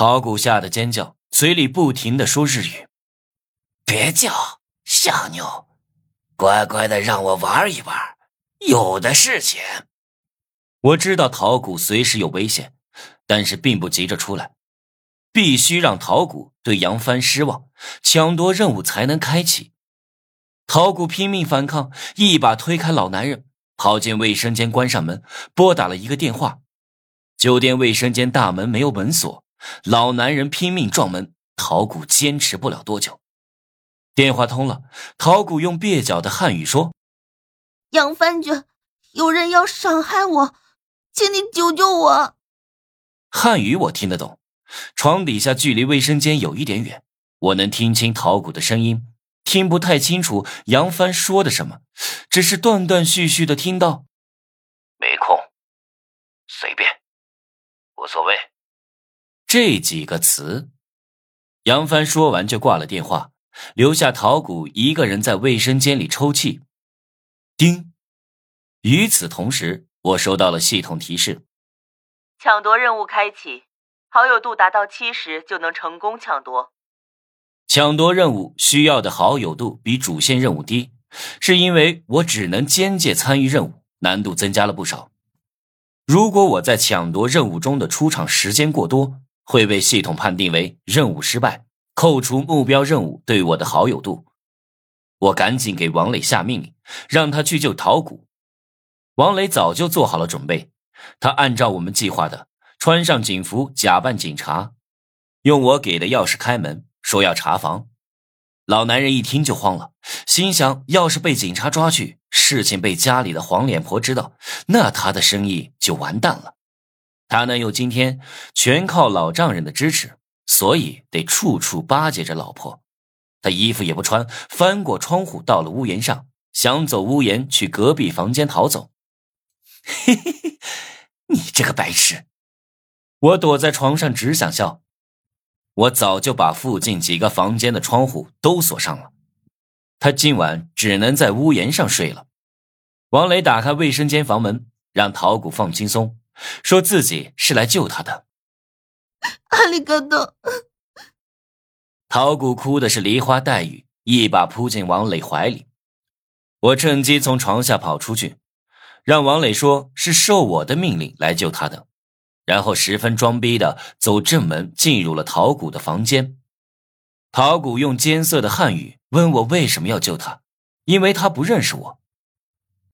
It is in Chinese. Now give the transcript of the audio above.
陶谷吓得尖叫，嘴里不停的说日语：“别叫，小妞，乖乖的让我玩一玩，有的是钱。”我知道陶谷随时有危险，但是并不急着出来，必须让陶谷对杨帆失望，抢夺任务才能开启。陶谷拼命反抗，一把推开老男人，跑进卫生间，关上门，拨打了一个电话。酒店卫生间大门没有门锁，老男人拼命撞门，陶谷坚持不了多久。电话通了，陶谷用蹩脚的汉语说：“杨帆君，有人要伤害我。”请你救救我！汉语我听得懂。床底下距离卫生间有一点远，我能听清陶谷的声音，听不太清楚杨帆说的什么，只是断断续续的听到：“没空，随便，无所谓。”这几个词。杨帆说完就挂了电话，留下陶谷一个人在卫生间里抽泣。叮。与此同时。我收到了系统提示，抢夺任务开启，好友度达到七十就能成功抢夺。抢夺任务需要的好友度比主线任务低，是因为我只能间接参与任务，难度增加了不少。如果我在抢夺任务中的出场时间过多，会被系统判定为任务失败，扣除目标任务对我的好友度。我赶紧给王磊下命令，让他去救陶谷。王磊早就做好了准备，他按照我们计划的穿上警服，假扮警察，用我给的钥匙开门，说要查房。老男人一听就慌了，心想：要是被警察抓去，事情被家里的黄脸婆知道，那他的生意就完蛋了。他能有今天，全靠老丈人的支持，所以得处处巴结着老婆。他衣服也不穿，翻过窗户到了屋檐上，想走屋檐去隔壁房间逃走。嘿嘿嘿，你这个白痴！我躲在床上只想笑。我早就把附近几个房间的窗户都锁上了。他今晚只能在屋檐上睡了。王磊打开卫生间房门，让陶谷放轻松，说自己是来救他的。阿里嘎多！陶谷哭的是梨花带雨，一把扑进王磊怀里。我趁机从床下跑出去。让王磊说是受我的命令来救他的，然后十分装逼的走正门进入了陶谷的房间。陶谷用艰涩的汉语问我为什么要救他，因为他不认识我。